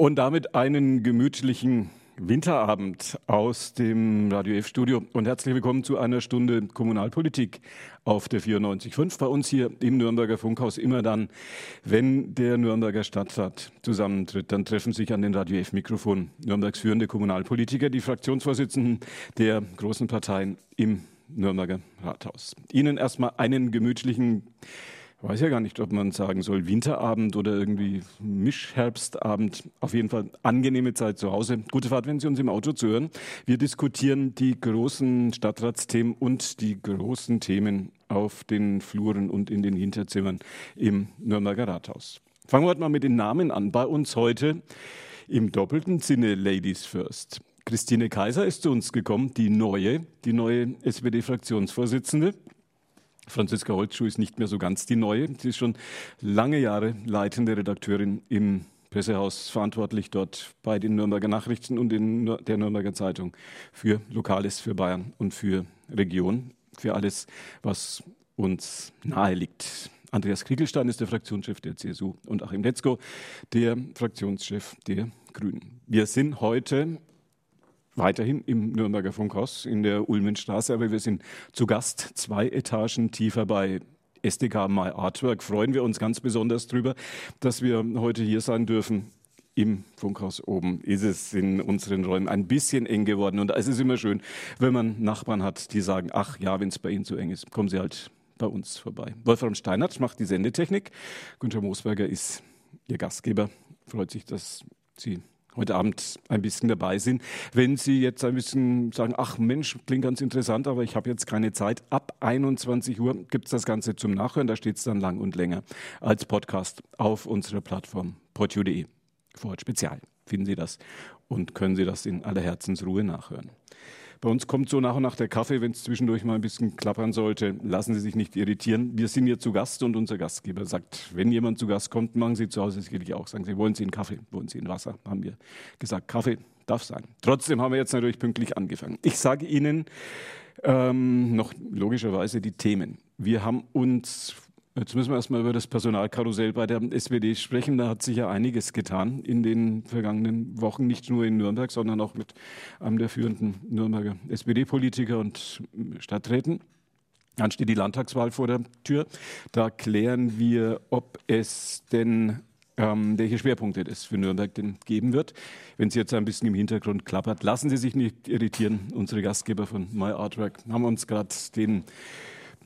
Und damit einen gemütlichen Winterabend aus dem Radio F-Studio und herzlich willkommen zu einer Stunde Kommunalpolitik auf der 94.5 bei uns hier im Nürnberger Funkhaus. Immer dann, wenn der Nürnberger Stadtrat zusammentritt, dann treffen sich an den Radio F-Mikrofon Nürnbergs führende Kommunalpolitiker, die Fraktionsvorsitzenden der großen Parteien im Nürnberger Rathaus. Ihnen erstmal einen gemütlichen weiß ja gar nicht, ob man sagen soll Winterabend oder irgendwie Mischherbstabend. Auf jeden Fall angenehme Zeit zu Hause. Gute Fahrt, wenn Sie uns im Auto zuhören. Wir diskutieren die großen Stadtratsthemen und die großen Themen auf den Fluren und in den Hinterzimmern im Nürnberger Rathaus. Fangen wir heute mal mit den Namen an. Bei uns heute im doppelten Sinne Ladies First. Christine Kaiser ist zu uns gekommen, die neue, die neue SPD-Fraktionsvorsitzende. Franziska Holzschuh ist nicht mehr so ganz die neue. Sie ist schon lange Jahre leitende Redakteurin im Pressehaus, verantwortlich dort bei den Nürnberger Nachrichten und in der Nürnberger Zeitung für Lokales, für Bayern und für Region, für alles, was uns nahe liegt. Andreas Kriegelstein ist der Fraktionschef der CSU und Achim Letzko, der Fraktionschef der Grünen. Wir sind heute weiterhin im Nürnberger Funkhaus in der Ulmenstraße, aber wir sind zu Gast zwei Etagen tiefer bei SDK My Artwork. Freuen wir uns ganz besonders drüber, dass wir heute hier sein dürfen. Im Funkhaus oben ist es in unseren Räumen ein bisschen eng geworden. Und es ist immer schön, wenn man Nachbarn hat, die sagen, ach ja, wenn es bei Ihnen zu eng ist, kommen Sie halt bei uns vorbei. Wolfram Steinert macht die Sendetechnik. Günther Moosberger ist Ihr Gastgeber. Freut sich, dass Sie heute Abend ein bisschen dabei sind. Wenn Sie jetzt ein bisschen sagen, ach Mensch, klingt ganz interessant, aber ich habe jetzt keine Zeit, ab 21 Uhr gibt es das Ganze zum Nachhören. Da steht es dann lang und länger als Podcast auf unserer Plattform portu.de. Vorort Spezial finden Sie das und können Sie das in aller Herzensruhe nachhören. Bei uns kommt so nach und nach der Kaffee, wenn es zwischendurch mal ein bisschen klappern sollte. Lassen Sie sich nicht irritieren. Wir sind hier zu Gast und unser Gastgeber sagt, wenn jemand zu Gast kommt, machen Sie zu Hause sicherlich auch. Sagen Sie, wollen Sie einen Kaffee? Wollen Sie ein Wasser? Haben wir gesagt, Kaffee darf sein. Trotzdem haben wir jetzt natürlich pünktlich angefangen. Ich sage Ihnen ähm, noch logischerweise die Themen. Wir haben uns Jetzt müssen wir erstmal über das Personalkarussell bei der SPD sprechen. Da hat sich ja einiges getan in den vergangenen Wochen, nicht nur in Nürnberg, sondern auch mit einem der führenden Nürnberger SPD-Politiker und Stadträten. Dann steht die Landtagswahl vor der Tür. Da klären wir, ob es denn ähm, welche Schwerpunkte es für Nürnberg denn geben wird. Wenn es jetzt ein bisschen im Hintergrund klappert, lassen Sie sich nicht irritieren. Unsere Gastgeber von My Artwork haben uns gerade den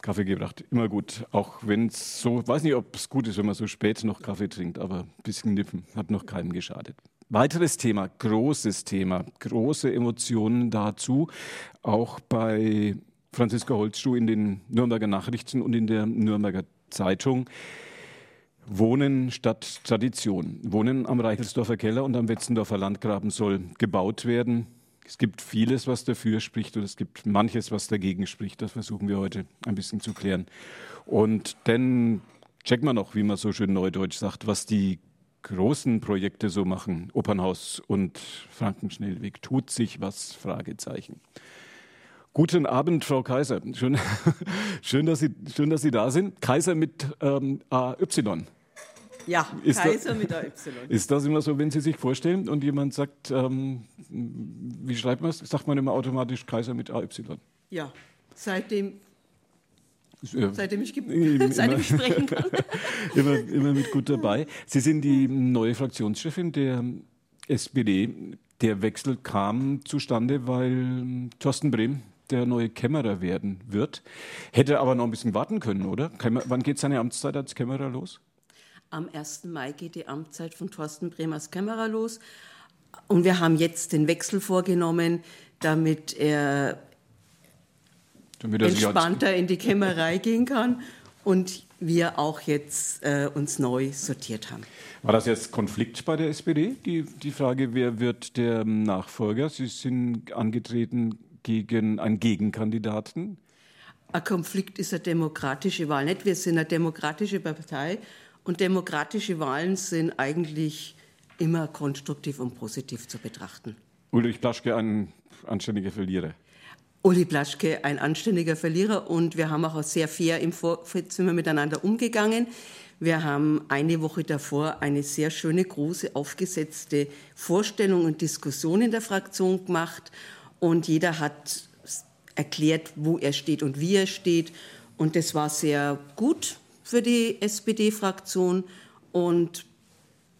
Kaffee gebracht. Immer gut. Auch wenn es so, weiß nicht, ob es gut ist, wenn man so spät noch Kaffee trinkt, aber ein bisschen nippen hat noch keinem geschadet. Weiteres Thema, großes Thema, große Emotionen dazu, auch bei Franziska Holzschuh in den Nürnberger Nachrichten und in der Nürnberger Zeitung. Wohnen statt Tradition. Wohnen am Reichelsdorfer Keller und am Wetzendorfer Landgraben soll gebaut werden. Es gibt vieles, was dafür spricht und es gibt manches, was dagegen spricht. Das versuchen wir heute ein bisschen zu klären. Und dann checken wir noch, wie man so schön neudeutsch sagt, was die großen Projekte so machen. Opernhaus und Frankenschnellweg. Tut sich was? Fragezeichen. Guten Abend, Frau Kaiser. Schön, schön, dass, Sie, schön dass Sie da sind. Kaiser mit ähm, AY. Ja, ist Kaiser da, mit AY. Ist das immer so, wenn Sie sich vorstellen und jemand sagt, ähm, wie schreibt man es? Sagt man immer automatisch Kaiser mit AY? Ja, seitdem Seitdem ich, seitdem ich sprechen kann. immer, immer mit gut dabei. Sie sind die neue Fraktionschefin der SPD. Der Wechsel kam zustande, weil Thorsten Brehm der neue Kämmerer werden wird. Hätte aber noch ein bisschen warten können, oder? Wann geht seine Amtszeit als Kämmerer los? Am 1. Mai geht die Amtszeit von Thorsten Bremers Kämmerer los. Und wir haben jetzt den Wechsel vorgenommen, damit er damit entspannter in die Kämmerei gehen kann und wir auch jetzt äh, uns neu sortiert haben. War das jetzt Konflikt bei der SPD? Die, die Frage, wer wird der Nachfolger? Sie sind angetreten gegen einen Gegenkandidaten. Ein Konflikt ist eine demokratische Wahl nicht. Wir sind eine demokratische Partei und demokratische Wahlen sind eigentlich immer konstruktiv und positiv zu betrachten. Ulrich Plaschke, ein anständiger Verlierer. Uli Blaschke ein anständiger Verlierer und wir haben auch sehr fair im Vorzimmer miteinander umgegangen. Wir haben eine Woche davor eine sehr schöne, große, aufgesetzte Vorstellung und Diskussion in der Fraktion gemacht und jeder hat erklärt, wo er steht und wie er steht. Und das war sehr gut für die SPD-Fraktion und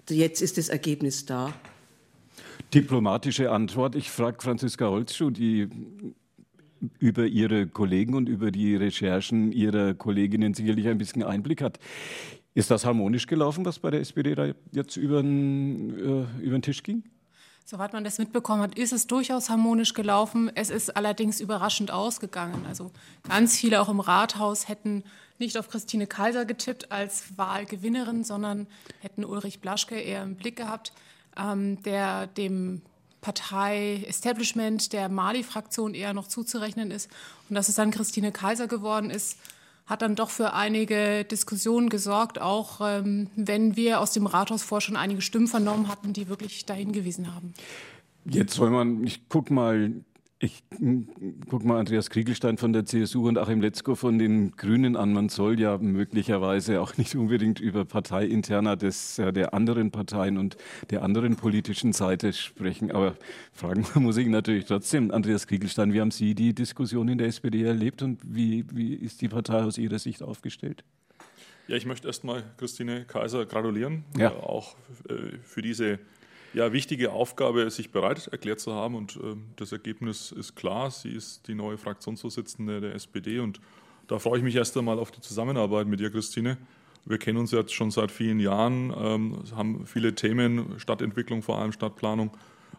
jetzt ist das Ergebnis da. Diplomatische Antwort. Ich frage Franziska Holzschuh, die über ihre Kollegen und über die Recherchen ihrer Kolleginnen sicherlich ein bisschen Einblick hat. Ist das harmonisch gelaufen, was bei der SPD da jetzt über den, äh, über den Tisch ging? Soweit man das mitbekommen hat, ist es durchaus harmonisch gelaufen. Es ist allerdings überraschend ausgegangen. Also ganz viele auch im Rathaus hätten nicht auf Christine Kaiser getippt als Wahlgewinnerin, sondern hätten Ulrich Blaschke eher im Blick gehabt, ähm, der dem Partei-Establishment der Mali-Fraktion eher noch zuzurechnen ist. Und dass es dann Christine Kaiser geworden ist, hat dann doch für einige Diskussionen gesorgt, auch ähm, wenn wir aus dem Rathaus vor schon einige Stimmen vernommen hatten, die wirklich dahin gewiesen haben. Jetzt soll man, ich guck mal ich gucke mal Andreas Kriegelstein von der CSU und Achim Letzko von den Grünen an. Man soll ja möglicherweise auch nicht unbedingt über Parteiinterner des, der anderen Parteien und der anderen politischen Seite sprechen. Aber fragen muss ich natürlich trotzdem, Andreas Kriegelstein, wie haben Sie die Diskussion in der SPD erlebt und wie, wie ist die Partei aus Ihrer Sicht aufgestellt? Ja, ich möchte erstmal Christine Kaiser gratulieren, ja. äh, auch äh, für diese ja, wichtige Aufgabe, sich bereit erklärt zu haben. Und äh, das Ergebnis ist klar. Sie ist die neue Fraktionsvorsitzende der SPD. Und da freue ich mich erst einmal auf die Zusammenarbeit mit dir, Christine. Wir kennen uns jetzt schon seit vielen Jahren, ähm, haben viele Themen, Stadtentwicklung vor allem, Stadtplanung,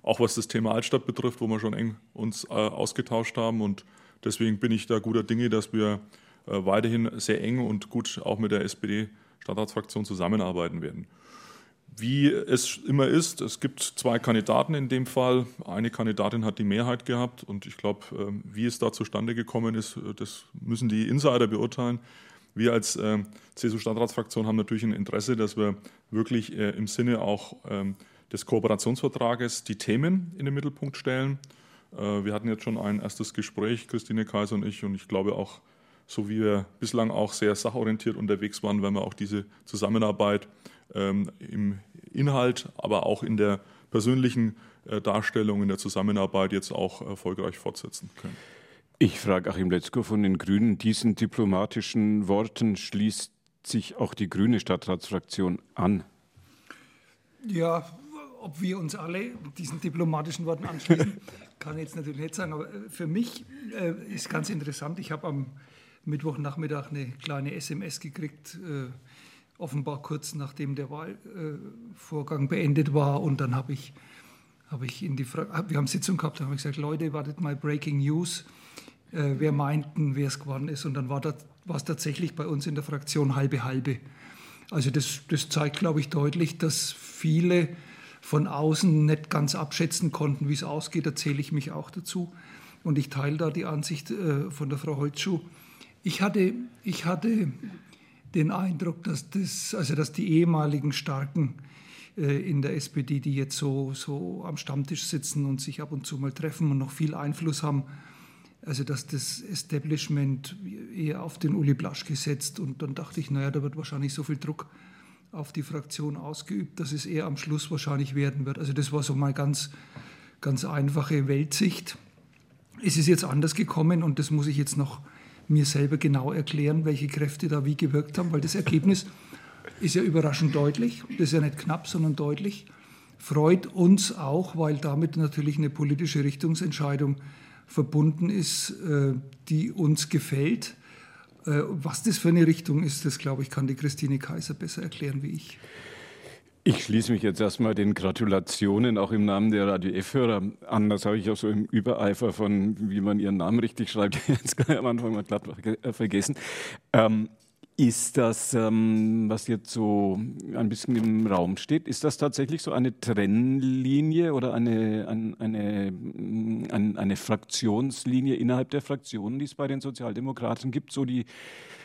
auch was das Thema Altstadt betrifft, wo wir schon eng uns äh, ausgetauscht haben. Und deswegen bin ich da guter Dinge, dass wir äh, weiterhin sehr eng und gut auch mit der SPD-Stadtratsfraktion zusammenarbeiten werden. Wie es immer ist, es gibt zwei Kandidaten in dem Fall. Eine Kandidatin hat die Mehrheit gehabt und ich glaube, ähm, wie es da zustande gekommen ist, äh, das müssen die Insider beurteilen. Wir als ähm, CSU-Stadtratsfraktion haben natürlich ein Interesse, dass wir wirklich äh, im Sinne auch ähm, des Kooperationsvertrages die Themen in den Mittelpunkt stellen. Äh, wir hatten jetzt schon ein erstes Gespräch, Christine Kaiser und ich, und ich glaube auch, so wie wir bislang auch sehr sachorientiert unterwegs waren, werden wir auch diese Zusammenarbeit ähm, im Inhalt, aber auch in der persönlichen äh, Darstellung, in der Zusammenarbeit jetzt auch erfolgreich fortsetzen können. Ich frage Achim Letzko von den Grünen. Diesen diplomatischen Worten schließt sich auch die grüne Stadtratsfraktion an. Ja, ob wir uns alle diesen diplomatischen Worten anschließen, kann ich jetzt natürlich nicht sagen. Aber äh, für mich äh, ist ganz interessant. Ich habe am Mittwochnachmittag eine kleine SMS gekriegt. Äh, offenbar kurz nachdem der Wahlvorgang beendet war. Und dann habe ich, hab ich in die Fra wir haben Sitzung gehabt, da habe ich gesagt, Leute, wartet mal Breaking News. Äh, wer meinten, wer es geworden ist. Und dann war es tatsächlich bei uns in der Fraktion halbe halbe. Also das, das zeigt, glaube ich, deutlich, dass viele von außen nicht ganz abschätzen konnten, wie es ausgeht. Da zähle ich mich auch dazu. Und ich teile da die Ansicht äh, von der Frau Holzschuh. Ich hatte, ich hatte den Eindruck, dass, das, also dass die ehemaligen Starken äh, in der SPD, die jetzt so, so am Stammtisch sitzen und sich ab und zu mal treffen und noch viel Einfluss haben, also dass das Establishment eher auf den Uli Blasch gesetzt und dann dachte ich, naja, da wird wahrscheinlich so viel Druck auf die Fraktion ausgeübt, dass es eher am Schluss wahrscheinlich werden wird. Also das war so mal ganz, ganz einfache Weltsicht. Es ist jetzt anders gekommen und das muss ich jetzt noch mir selber genau erklären, welche Kräfte da wie gewirkt haben, weil das Ergebnis ist ja überraschend deutlich. Das ist ja nicht knapp, sondern deutlich. Freut uns auch, weil damit natürlich eine politische Richtungsentscheidung verbunden ist, äh, die uns gefällt. Äh, was das für eine Richtung ist, das glaube ich, kann die Christine Kaiser besser erklären wie ich. Ich schließe mich jetzt erstmal den Gratulationen auch im Namen der Radio F-Hörer an. Das habe ich auch so im Übereifer von, wie man ihren Namen richtig schreibt, jetzt am Anfang mal glatt äh, vergessen. Ähm, ist das, ähm, was jetzt so ein bisschen im Raum steht, ist das tatsächlich so eine Trennlinie oder eine, eine, eine, eine Fraktionslinie innerhalb der Fraktionen, die es bei den Sozialdemokraten gibt? So die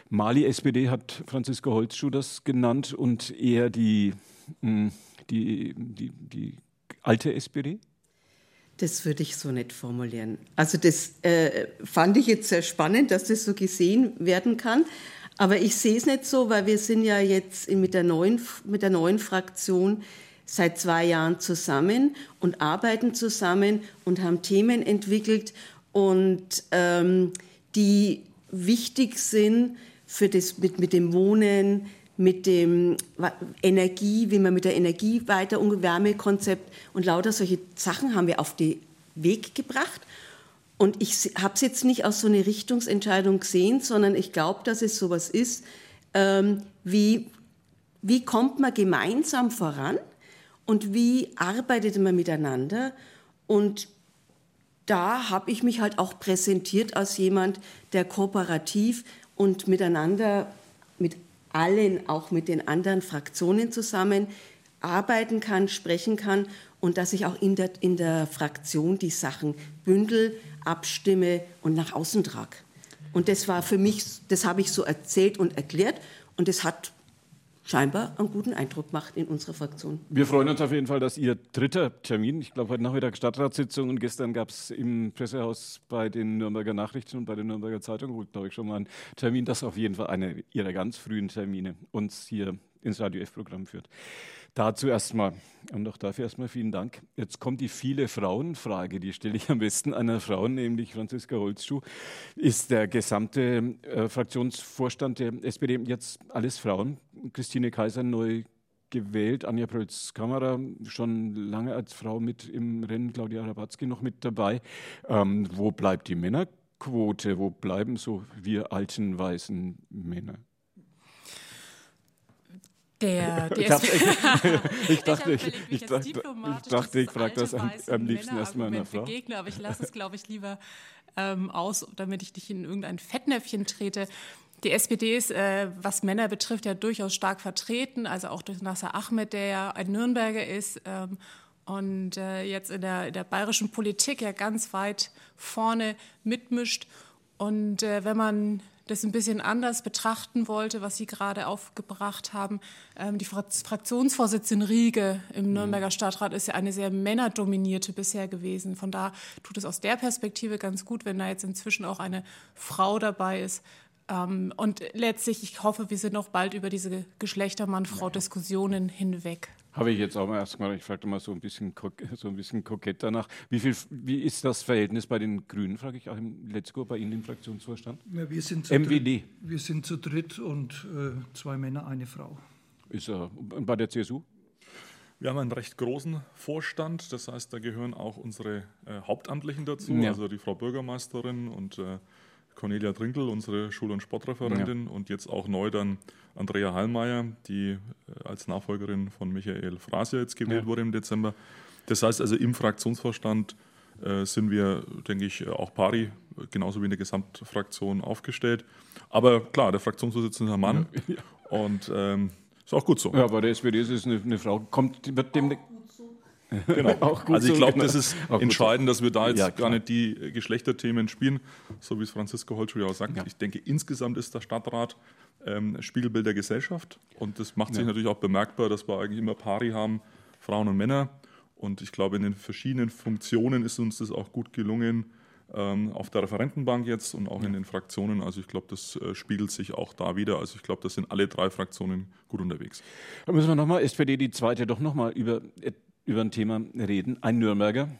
Mali-SPD hat Franziska Holzschuh das genannt und eher die die, die, die alte SPD? Das würde ich so nicht formulieren. Also das äh, fand ich jetzt sehr spannend, dass das so gesehen werden kann. Aber ich sehe es nicht so, weil wir sind ja jetzt mit der neuen, mit der neuen Fraktion seit zwei Jahren zusammen und arbeiten zusammen und haben Themen entwickelt und ähm, die wichtig sind für das mit, mit dem Wohnen, mit dem Energie, wie man mit der Energie weiter und Wärmekonzept und lauter solche Sachen haben wir auf den Weg gebracht. Und ich habe es jetzt nicht aus so einer Richtungsentscheidung gesehen, sondern ich glaube, dass es sowas ist, ähm, wie, wie kommt man gemeinsam voran und wie arbeitet man miteinander. Und da habe ich mich halt auch präsentiert als jemand, der kooperativ und miteinander, mit allen, auch mit den anderen Fraktionen zusammen arbeiten kann, sprechen kann und dass ich auch in der, in der Fraktion die Sachen bündel, abstimme und nach außen trage. Und das war für mich, das habe ich so erzählt und erklärt und es hat scheinbar einen guten Eindruck macht in unserer Fraktion. Wir freuen uns auf jeden Fall, dass Ihr dritter Termin, ich glaube heute Nachmittag Stadtratssitzung und gestern gab es im Pressehaus bei den Nürnberger Nachrichten und bei der Nürnberger Zeitung, glaube ich, schon mal einen Termin, das auf jeden Fall einer Ihrer ganz frühen Termine uns hier ins Radio F-Programm führt. Dazu erstmal und auch dafür erstmal vielen Dank. Jetzt kommt die viele Frauen-Frage, die stelle ich am besten einer Frau, nämlich Franziska Holzschuh. Ist der gesamte äh, Fraktionsvorstand der SPD jetzt alles Frauen? Christine Kaiser neu gewählt, Anja Prölz-Kammerer schon lange als Frau mit im Rennen, Claudia Rabatzky noch mit dabei. Ähm, wo bleibt die Männerquote? Wo bleiben so wir alten weißen Männer? Der, der ich, ich, dachte, ich, ich, dachte, ich dachte, ich frage das am, am liebsten erstmal einer Frau. Begegne, aber ich lasse es, glaube ich, lieber ähm, aus, damit ich nicht in irgendein Fettnäpfchen trete. Die SPD ist, äh, was Männer betrifft, ja durchaus stark vertreten, also auch durch Nasser Ahmed, der ja ein Nürnberger ist ähm, und äh, jetzt in der, in der bayerischen Politik ja ganz weit vorne mitmischt. Und äh, wenn man das ein bisschen anders betrachten wollte, was Sie gerade aufgebracht haben. Ähm, die Fraktionsvorsitzende Riege im mhm. Nürnberger Stadtrat ist ja eine sehr männerdominierte bisher gewesen. Von da tut es aus der Perspektive ganz gut, wenn da jetzt inzwischen auch eine Frau dabei ist. Ähm, und letztlich, ich hoffe, wir sind noch bald über diese Geschlechtermann-Frau-Diskussionen hinweg. Habe ich jetzt auch mal erstmal, ich fragte mal so ein bisschen, so ein bisschen kokett danach. Wie, viel, wie ist das Verhältnis bei den Grünen, frage ich auch im Letzko, bei Ihnen im Fraktionsvorstand? Ja, wir sind zu MWD. Dritt, wir sind zu dritt und äh, zwei Männer, eine Frau. Ist er äh, bei der CSU? Wir haben einen recht großen Vorstand, das heißt, da gehören auch unsere äh, Hauptamtlichen dazu, ja. also die Frau Bürgermeisterin und äh, Cornelia Trinkel, unsere Schul- und Sportreferentin, ja. und jetzt auch neu dann Andrea Hallmeier, die äh, als Nachfolgerin von Michael Fraser jetzt gewählt ja. wurde im Dezember. Das heißt also, im Fraktionsvorstand äh, sind wir, denke ich, auch pari, genauso wie in der Gesamtfraktion aufgestellt. Aber klar, der Fraktionsvorsitzende ist ein Mann ja. und ähm, ist auch gut so. Ja, bei der SPD ist es eine, eine Frau, kommt, wird dem Genau. also ich glaube, das ist entscheidend, dass wir da jetzt ja, gar nicht die Geschlechterthemen spielen, so wie es Franziska Holtschuh ja auch sagt. Ja. Ich denke, insgesamt ist der Stadtrat ähm, Spiegelbild der Gesellschaft und das macht sich ja. natürlich auch bemerkbar, dass wir eigentlich immer Pari haben, Frauen und Männer. Und ich glaube, in den verschiedenen Funktionen ist uns das auch gut gelungen, ähm, auf der Referentenbank jetzt und auch in den Fraktionen. Also ich glaube, das äh, spiegelt sich auch da wieder. Also ich glaube, da sind alle drei Fraktionen gut unterwegs. Da müssen wir nochmal, SPD die zweite, doch nochmal über über ein Thema reden. Ein Nürnberger,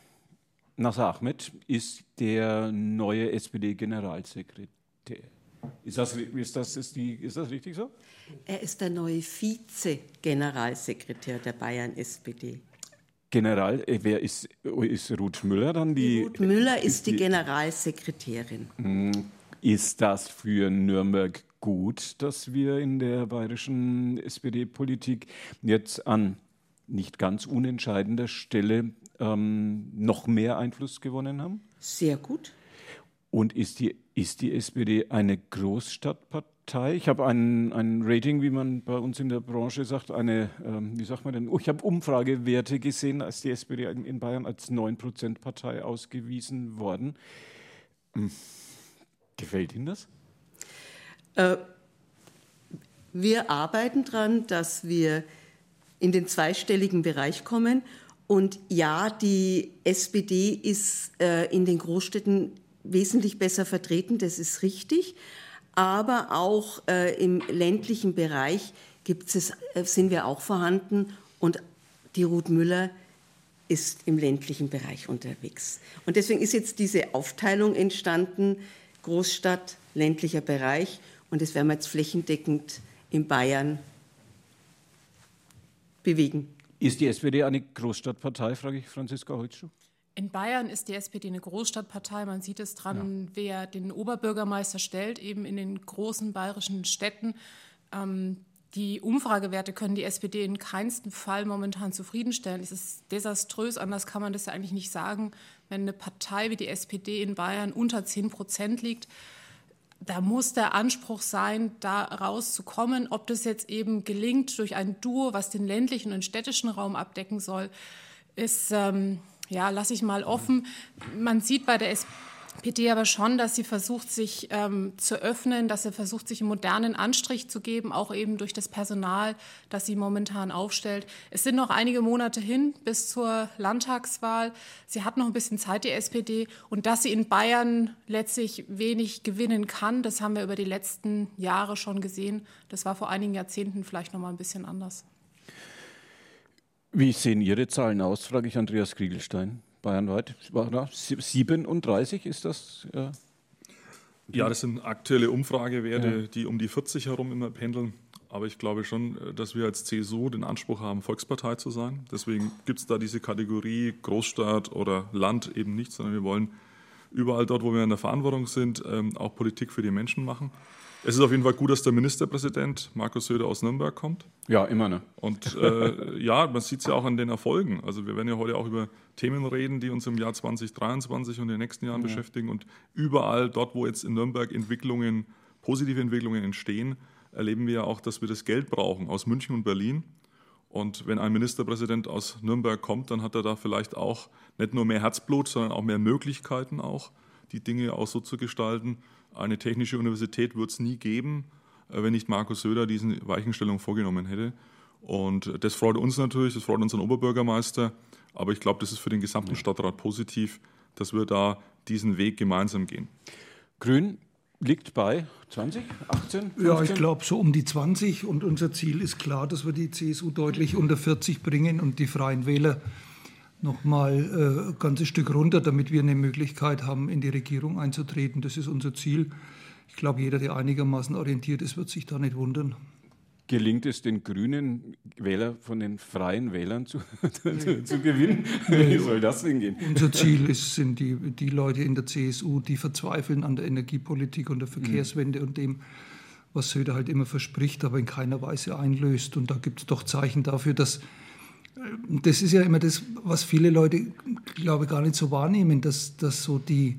Nasser Ahmed, ist der neue SPD-Generalsekretär. Ist das, ist, das, ist, die, ist das richtig so? Er ist der neue Vize-Generalsekretär der Bayern-SPD. General, äh, wer ist, ist Ruth Müller dann die? Ruth Müller ist die, die Generalsekretärin. Hm, ist das für Nürnberg gut, dass wir in der bayerischen SPD-Politik jetzt an nicht ganz unentscheidender Stelle ähm, noch mehr Einfluss gewonnen haben? Sehr gut. Und ist die, ist die SPD eine Großstadtpartei? Ich habe ein, ein Rating, wie man bei uns in der Branche sagt, eine, ähm, wie sagt man denn, oh, ich habe Umfragewerte gesehen, als die SPD in Bayern als 9%-Partei ausgewiesen worden. Hm. Gefällt Ihnen das? Äh, wir arbeiten daran, dass wir in den zweistelligen Bereich kommen. Und ja, die SPD ist äh, in den Großstädten wesentlich besser vertreten, das ist richtig. Aber auch äh, im ländlichen Bereich gibt es, äh, sind wir auch vorhanden und die Ruth Müller ist im ländlichen Bereich unterwegs. Und deswegen ist jetzt diese Aufteilung entstanden, Großstadt, ländlicher Bereich. Und das werden wir jetzt flächendeckend in Bayern bewegen. Ist die SPD eine Großstadtpartei, frage ich Franziska Holzschuh? In Bayern ist die SPD eine Großstadtpartei. Man sieht es dran, ja. wer den Oberbürgermeister stellt, eben in den großen bayerischen Städten. Ähm, die Umfragewerte können die SPD in keinsten Fall momentan zufriedenstellen. Es ist desaströs, anders kann man das ja eigentlich nicht sagen, wenn eine Partei wie die SPD in Bayern unter 10 Prozent liegt. Da muss der Anspruch sein, da rauszukommen. Ob das jetzt eben gelingt durch ein Duo, was den ländlichen und städtischen Raum abdecken soll, ist, ähm, ja, lasse ich mal offen. Man sieht bei der SPD, PD aber schon, dass sie versucht, sich ähm, zu öffnen, dass sie versucht, sich einen modernen Anstrich zu geben, auch eben durch das Personal, das sie momentan aufstellt. Es sind noch einige Monate hin bis zur Landtagswahl. Sie hat noch ein bisschen Zeit, die SPD. Und dass sie in Bayern letztlich wenig gewinnen kann, das haben wir über die letzten Jahre schon gesehen. Das war vor einigen Jahrzehnten vielleicht noch mal ein bisschen anders. Wie sehen Ihre Zahlen aus, frage ich Andreas Kriegelstein bayernweit. 37 ist das? Ja, ja das sind aktuelle Umfragewerte, ja. die um die 40 herum immer pendeln. Aber ich glaube schon, dass wir als CSU den Anspruch haben, Volkspartei zu sein. Deswegen gibt es da diese Kategorie Großstadt oder Land eben nicht, sondern wir wollen überall dort, wo wir in der Verantwortung sind, ähm, auch Politik für die Menschen machen. Es ist auf jeden Fall gut, dass der Ministerpräsident Markus Söder aus Nürnberg kommt. Ja, immer. Ne? Und äh, ja, man sieht es ja auch an den Erfolgen. Also wir werden ja heute auch über Themen reden, die uns im Jahr 2023 und in den nächsten Jahren ja. beschäftigen. Und überall dort, wo jetzt in Nürnberg Entwicklungen, positive Entwicklungen entstehen, erleben wir ja auch, dass wir das Geld brauchen aus München und Berlin. Und wenn ein Ministerpräsident aus Nürnberg kommt, dann hat er da vielleicht auch nicht nur mehr Herzblut, sondern auch mehr Möglichkeiten auch, die Dinge auch so zu gestalten, eine technische Universität wird es nie geben, äh, wenn nicht Markus Söder diese Weichenstellung vorgenommen hätte. Und das freut uns natürlich, das freut unseren Oberbürgermeister. Aber ich glaube, das ist für den gesamten Stadtrat positiv, dass wir da diesen Weg gemeinsam gehen. Grün liegt bei 20, 18? 15? Ja, ich glaube so um die 20. Und unser Ziel ist klar, dass wir die CSU deutlich unter 40 bringen und die Freien Wähler noch mal äh, ein ganzes Stück runter, damit wir eine Möglichkeit haben, in die Regierung einzutreten. Das ist unser Ziel. Ich glaube, jeder, der einigermaßen orientiert ist, wird sich da nicht wundern. Gelingt es den grünen Wähler von den freien Wählern zu, zu, zu gewinnen? Wie soll das hingehen? Unser Ziel ist, sind die, die Leute in der CSU, die verzweifeln an der Energiepolitik und der Verkehrswende mhm. und dem, was Söder halt immer verspricht, aber in keiner Weise einlöst. Und da gibt es doch Zeichen dafür, dass das ist ja immer das, was viele Leute, glaube ich, gar nicht so wahrnehmen, dass, dass so die,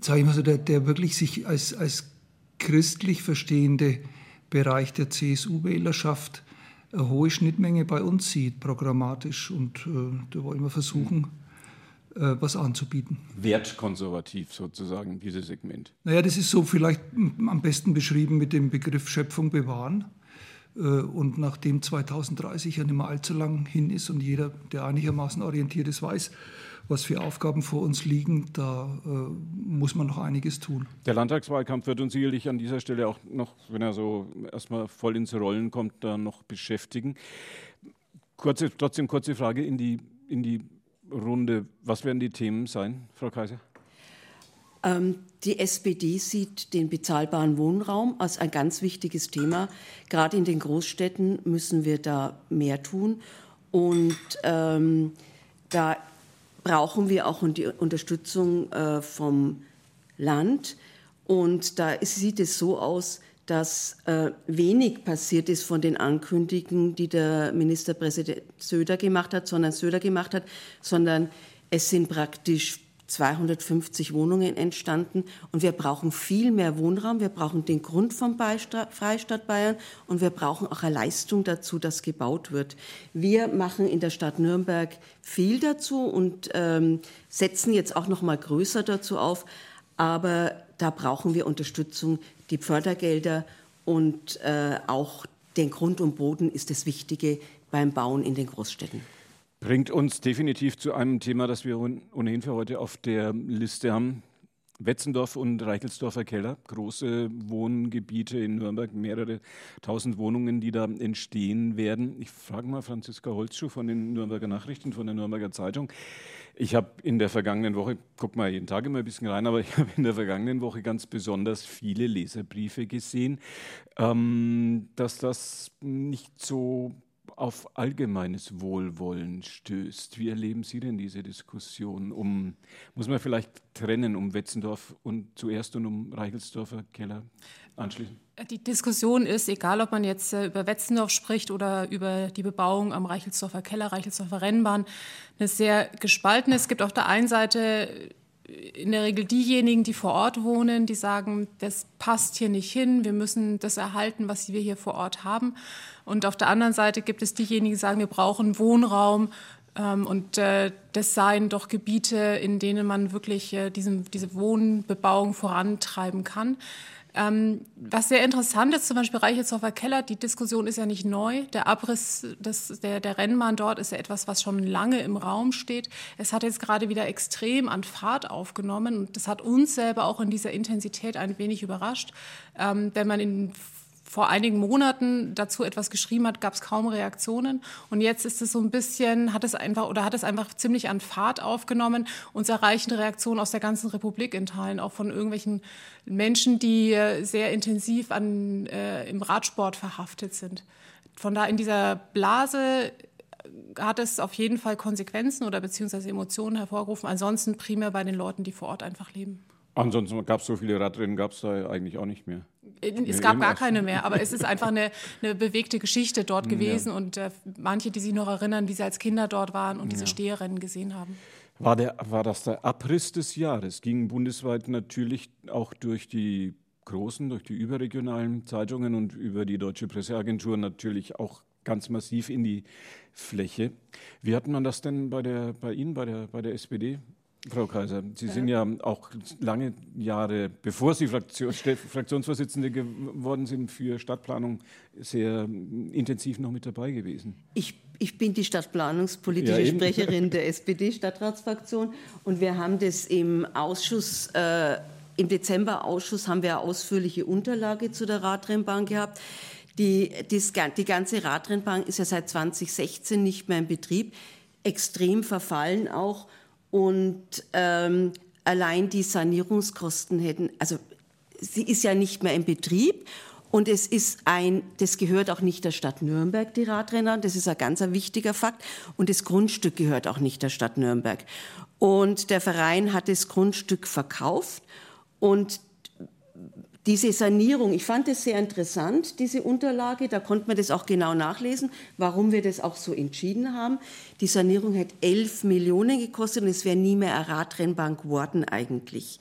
sage ich mal so, der, der wirklich sich als, als christlich verstehende Bereich der CSU-Wählerschaft eine hohe Schnittmenge bei uns sieht, programmatisch. Und äh, da wollen wir versuchen, äh, was anzubieten. Wertkonservativ sozusagen, dieses Segment. Naja, das ist so vielleicht am besten beschrieben mit dem Begriff Schöpfung bewahren. Äh, und nachdem 2030 ja nicht mehr allzu lang hin ist und jeder, der einigermaßen orientiert ist, weiß, was für Aufgaben vor uns liegen, da äh, muss man noch einiges tun. Der Landtagswahlkampf wird uns sicherlich an dieser Stelle auch noch, wenn er so erstmal voll ins Rollen kommt, da noch beschäftigen. Kurze, trotzdem kurze Frage in die, in die Runde. Was werden die Themen sein, Frau Kaiser? Ähm, die SPD sieht den bezahlbaren Wohnraum als ein ganz wichtiges Thema. Gerade in den Großstädten müssen wir da mehr tun. Und ähm, da brauchen wir auch die Unterstützung äh, vom Land. Und da sieht es so aus, dass äh, wenig passiert ist von den Ankündigungen, die der Ministerpräsident Söder gemacht hat, sondern Söder gemacht hat, sondern es sind praktisch 250 Wohnungen entstanden und wir brauchen viel mehr Wohnraum. Wir brauchen den Grund vom Freistaat Bayern und wir brauchen auch eine Leistung dazu, dass gebaut wird. Wir machen in der Stadt Nürnberg viel dazu und ähm, setzen jetzt auch noch mal größer dazu auf. Aber da brauchen wir Unterstützung, die Fördergelder und äh, auch den Grund und Boden ist das Wichtige beim Bauen in den Großstädten. Bringt uns definitiv zu einem Thema, das wir ohnehin für heute auf der Liste haben. Wetzendorf und Reichelsdorfer Keller, große Wohngebiete in Nürnberg, mehrere tausend Wohnungen, die da entstehen werden. Ich frage mal Franziska Holzschuh von den Nürnberger Nachrichten, von der Nürnberger Zeitung. Ich habe in der vergangenen Woche, guck mal jeden Tag immer ein bisschen rein, aber ich habe in der vergangenen Woche ganz besonders viele Leserbriefe gesehen, ähm, dass das nicht so auf allgemeines Wohlwollen stößt. Wie erleben Sie denn diese Diskussion? Um, muss man vielleicht trennen um Wetzendorf und zuerst und um Reichelsdorfer Keller anschließen? Die Diskussion ist, egal ob man jetzt äh, über Wetzendorf spricht oder über die Bebauung am Reichelsdorfer Keller, Reichelsdorfer Rennbahn, eine sehr gespaltene. Es gibt auf der einen Seite in der Regel diejenigen, die vor Ort wohnen, die sagen, das passt hier nicht hin, wir müssen das erhalten, was wir hier vor Ort haben. Und auf der anderen Seite gibt es diejenigen, die sagen, wir brauchen Wohnraum. Ähm, und äh, das seien doch Gebiete, in denen man wirklich äh, diesen, diese Wohnbebauung vorantreiben kann. Ähm, was sehr interessant ist, zum Beispiel Reichelshofer Keller, die Diskussion ist ja nicht neu. Der Abriss des, der, der Rennbahn dort ist ja etwas, was schon lange im Raum steht. Es hat jetzt gerade wieder extrem an Fahrt aufgenommen und das hat uns selber auch in dieser Intensität ein wenig überrascht. Ähm, wenn man in vor einigen Monaten dazu etwas geschrieben hat, gab es kaum Reaktionen. Und jetzt ist es so ein bisschen, hat es einfach oder hat es einfach ziemlich an Fahrt aufgenommen. Uns erreichen Reaktionen aus der ganzen Republik in Teilen, auch von irgendwelchen Menschen, die äh, sehr intensiv an, äh, im Radsport verhaftet sind. Von da in dieser Blase äh, hat es auf jeden Fall Konsequenzen oder beziehungsweise Emotionen hervorgerufen. Ansonsten primär bei den Leuten, die vor Ort einfach leben. Ansonsten gab es so viele Radrennen, gab es da eigentlich auch nicht mehr. Es gab gar keine mehr, aber es ist einfach eine, eine bewegte Geschichte dort gewesen ja. und äh, manche, die sich noch erinnern, wie sie als Kinder dort waren und ja. diese Steherrennen gesehen haben. War, der, war das der Abriss des Jahres? Ging bundesweit natürlich auch durch die großen, durch die überregionalen Zeitungen und über die Deutsche Presseagentur natürlich auch ganz massiv in die Fläche. Wie hat man das denn bei, der, bei Ihnen, bei der, bei der SPD Frau Kaiser, Sie sind ja auch lange Jahre, bevor Sie Fraktion, Fraktionsvorsitzende geworden sind, für Stadtplanung sehr intensiv noch mit dabei gewesen. Ich, ich bin die stadtplanungspolitische ja, Sprecherin der SPD-Stadtratsfraktion und wir haben das im Ausschuss, äh, im Dezember-Ausschuss haben wir eine ausführliche Unterlage zu der Radrennbahn gehabt. Die, die, die ganze Radrennbahn ist ja seit 2016 nicht mehr in Betrieb, extrem verfallen auch und ähm, allein die Sanierungskosten hätten, also sie ist ja nicht mehr in Betrieb und es ist ein, das gehört auch nicht der Stadt Nürnberg, die Radrenner, das ist ein ganz wichtiger Fakt. Und das Grundstück gehört auch nicht der Stadt Nürnberg. Und der Verein hat das Grundstück verkauft und diese Sanierung, ich fand es sehr interessant, diese Unterlage, da konnte man das auch genau nachlesen, warum wir das auch so entschieden haben. Die Sanierung hat 11 Millionen gekostet und es wäre nie mehr eine Radrennbahn geworden eigentlich.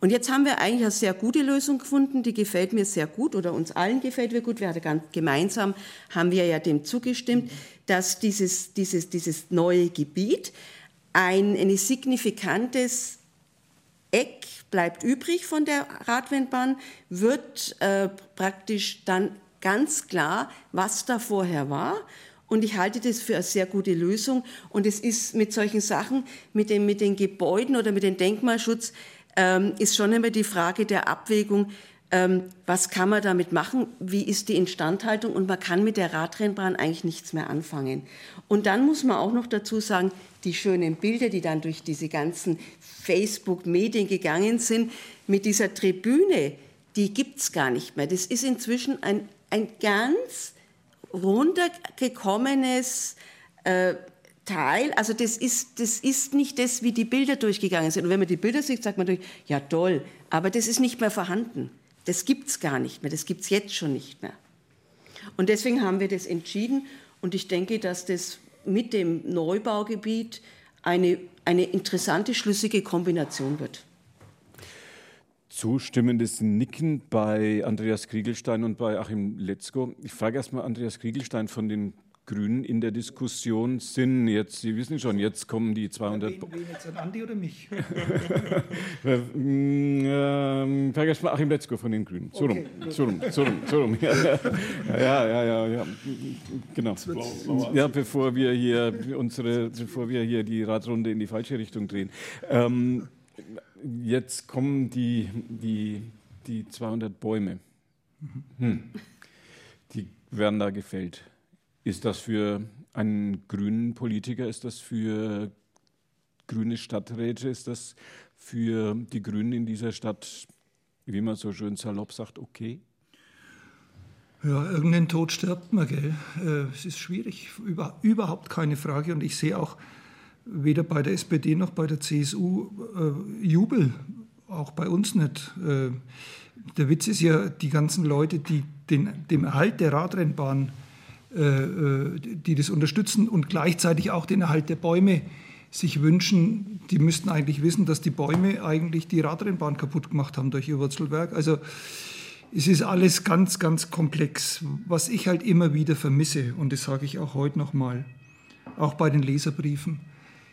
Und jetzt haben wir eigentlich eine sehr gute Lösung gefunden, die gefällt mir sehr gut oder uns allen gefällt mir gut. Wir hatten gemeinsam haben wir ja dem zugestimmt, dass dieses, dieses, dieses neue Gebiet ein, ein signifikantes Eck bleibt übrig von der Radrennbahn, wird äh, praktisch dann ganz klar, was da vorher war. Und ich halte das für eine sehr gute Lösung. Und es ist mit solchen Sachen, mit, dem, mit den Gebäuden oder mit dem Denkmalschutz, ähm, ist schon immer die Frage der Abwägung, was kann man damit machen, wie ist die Instandhaltung und man kann mit der Radrennbahn eigentlich nichts mehr anfangen. Und dann muss man auch noch dazu sagen, die schönen Bilder, die dann durch diese ganzen Facebook-Medien gegangen sind, mit dieser Tribüne, die gibt es gar nicht mehr. Das ist inzwischen ein, ein ganz runtergekommenes äh, Teil, also das ist, das ist nicht das, wie die Bilder durchgegangen sind. Und wenn man die Bilder sieht, sagt man durch, ja toll, aber das ist nicht mehr vorhanden. Das gibt es gar nicht mehr, das gibt es jetzt schon nicht mehr. Und deswegen haben wir das entschieden und ich denke, dass das mit dem Neubaugebiet eine, eine interessante, schlüssige Kombination wird. Zustimmendes Nicken bei Andreas Kriegelstein und bei Achim Letzko. Ich frage erstmal Andreas Kriegelstein von den Grünen in der Diskussion sind. Jetzt, Sie wissen schon, jetzt kommen die 200. Wen, wen jetzt an Andi oder mich? ähm, vergesst mal Achim Letzko von den Grünen. So rum, so rum, so rum, so rum. Ja, ja, ja, ja, ja. genau. Ja, bevor wir hier unsere, bevor wir hier die Radrunde in die falsche Richtung drehen. Ähm, jetzt kommen die, die, die 200 Bäume. Hm. Die werden da gefällt. Ist das für einen grünen Politiker, ist das für grüne Stadträte, ist das für die Grünen in dieser Stadt, wie man so schön salopp sagt, okay? Ja, irgendeinen Tod stirbt man, gell? Äh, es ist schwierig, über, überhaupt keine Frage. Und ich sehe auch weder bei der SPD noch bei der CSU äh, Jubel, auch bei uns nicht. Äh, der Witz ist ja, die ganzen Leute, die den, dem Erhalt der Radrennbahn, die das unterstützen und gleichzeitig auch den Erhalt der Bäume sich wünschen, die müssten eigentlich wissen, dass die Bäume eigentlich die Radrennbahn kaputt gemacht haben durch ihr Wurzelwerk. Also es ist alles ganz, ganz komplex. Was ich halt immer wieder vermisse, und das sage ich auch heute nochmal, auch bei den Leserbriefen,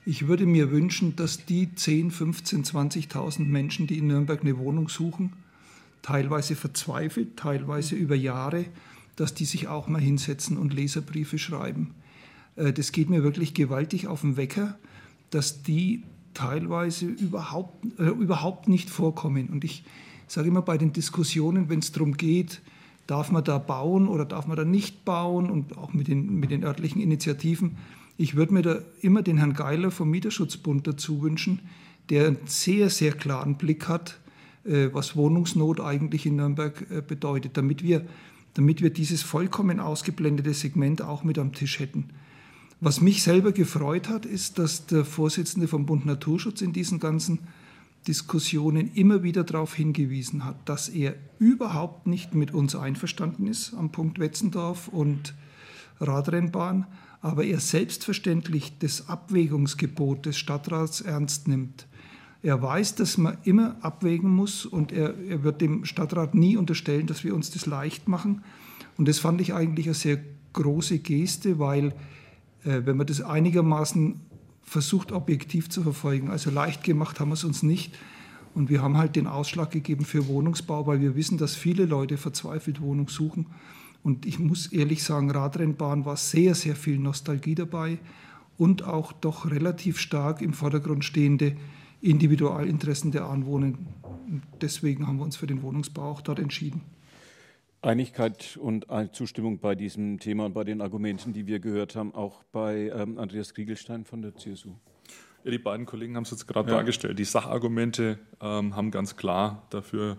ich würde mir wünschen, dass die 10, 15, 20.000 Menschen, die in Nürnberg eine Wohnung suchen, teilweise verzweifelt, teilweise über Jahre, dass die sich auch mal hinsetzen und Leserbriefe schreiben. Äh, das geht mir wirklich gewaltig auf den Wecker, dass die teilweise überhaupt, äh, überhaupt nicht vorkommen. Und ich sage immer bei den Diskussionen, wenn es darum geht, darf man da bauen oder darf man da nicht bauen und auch mit den, mit den örtlichen Initiativen, ich würde mir da immer den Herrn Geiler vom Mieterschutzbund dazu wünschen, der einen sehr, sehr klaren Blick hat, äh, was Wohnungsnot eigentlich in Nürnberg äh, bedeutet, damit wir, damit wir dieses vollkommen ausgeblendete Segment auch mit am Tisch hätten. Was mich selber gefreut hat, ist, dass der Vorsitzende vom Bund Naturschutz in diesen ganzen Diskussionen immer wieder darauf hingewiesen hat, dass er überhaupt nicht mit uns einverstanden ist am Punkt Wetzendorf und Radrennbahn, aber er selbstverständlich das Abwägungsgebot des Stadtrats ernst nimmt. Er weiß, dass man immer abwägen muss und er, er wird dem Stadtrat nie unterstellen, dass wir uns das leicht machen. Und das fand ich eigentlich eine sehr große Geste, weil äh, wenn man das einigermaßen versucht, objektiv zu verfolgen, also leicht gemacht haben wir es uns nicht. Und wir haben halt den Ausschlag gegeben für Wohnungsbau, weil wir wissen, dass viele Leute verzweifelt Wohnung suchen. Und ich muss ehrlich sagen, Radrennbahn war sehr, sehr viel Nostalgie dabei und auch doch relativ stark im Vordergrund stehende Individualinteressen der Anwohner. Deswegen haben wir uns für den Wohnungsbau auch dort entschieden. Einigkeit und Zustimmung bei diesem Thema und bei den Argumenten, die wir gehört haben, auch bei ähm, Andreas Kriegelstein von der CSU. Ja, die beiden Kollegen haben es jetzt gerade ja. dargestellt. Die Sachargumente ähm, haben ganz klar dafür